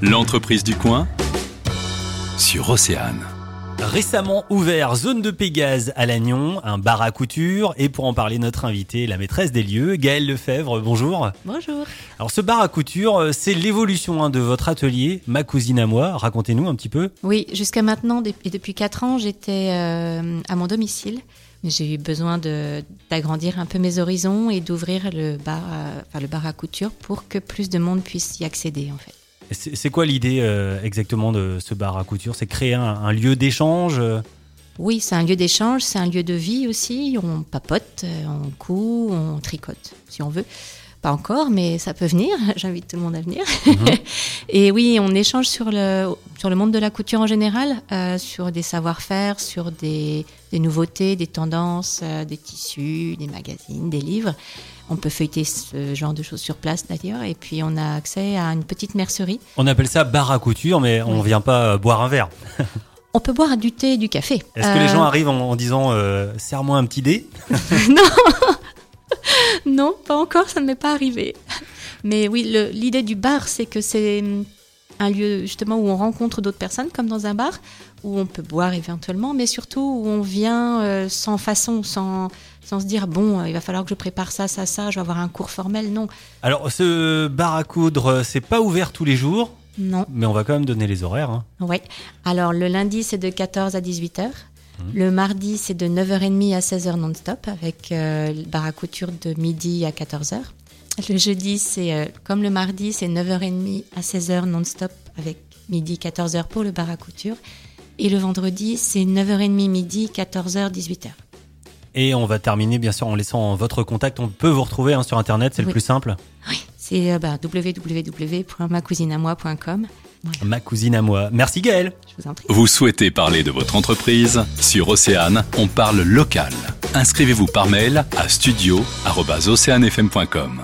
L'entreprise du coin sur Océane. Récemment ouvert Zone de Pégase à Lannion, un bar à couture. Et pour en parler, notre invitée, la maîtresse des lieux, Gaëlle Lefebvre. Bonjour. Bonjour. Alors ce bar à couture, euh, c'est l'évolution hein, de votre atelier, Ma cousine à moi. Racontez-nous un petit peu. Oui, jusqu'à maintenant, et depuis 4 ans, j'étais euh, à mon domicile. J'ai eu besoin d'agrandir un peu mes horizons et d'ouvrir le bar, à- enfin, le bar à couture pour que plus de monde puisse y accéder en fait. C'est quoi l'idée euh, exactement de ce bar à couture? C'est créer un, un lieu d'échange euh, Oui, c'est un lieu d'échange, c'est un lieu de vie aussi. On papote, euh, on coud, on tricote, si on veut. Pas encore, mais ça peut venir. J'invite tout le monde à venir. Et oui, on échange sur le, sur le monde de la couture en général, euh, sur des savoir-faire, sur des, des nouveautés, des tendances, euh, des tissus, des magazines, des livres. On peut feuilleter ce genre de choses sur place d'ailleurs. Et puis on a accès à une petite mercerie. On appelle ça bar à couture, mais on vient pas euh, boire un verre. On peut boire du thé et du café. Est-ce que les gens arrivent en, en disant serre-moi un petit dé Non, pas encore, ça ne m'est pas arrivé. Mais oui, l'idée du bar, c'est que c'est hum, un lieu justement où on rencontre d'autres personnes, comme dans un bar, où on peut boire éventuellement, mais surtout où on vient euh, sans façon, sans, sans se dire bon, euh, il va falloir que je prépare ça, ça, ça, je vais avoir un cours formel. Non, Alors ce bar à coudre, euh, c'est pas ouvert tous les jours, non. mais on va quand même donner les horaires. hein. Ouais. Alors le lundi, c'est de 14 à 18h. Le mardi, c'est de 9h30 à 16h non-stop, avec euh, le bar à couture de midi à 14h. Le jeudi, c'est euh, comme le mardi, c'est 9h30 à 16h non-stop, avec midi 14h pour le bar à couture. Et le vendredi, c'est 9h30 midi, 14h, 18h. Et on va terminer bien sûr en laissant votre contact. On peut vous retrouver hein, sur internet, c'est le Oui. plus simple. Oui, c'est euh, bah. Voilà, Ma cousine à moi. Merci Gaëlle. je vous en prie. Vous souhaitez parler de votre entreprise Sur Océane, on parle local. Inscrivez-vous par mail à studio.oceanefm.com.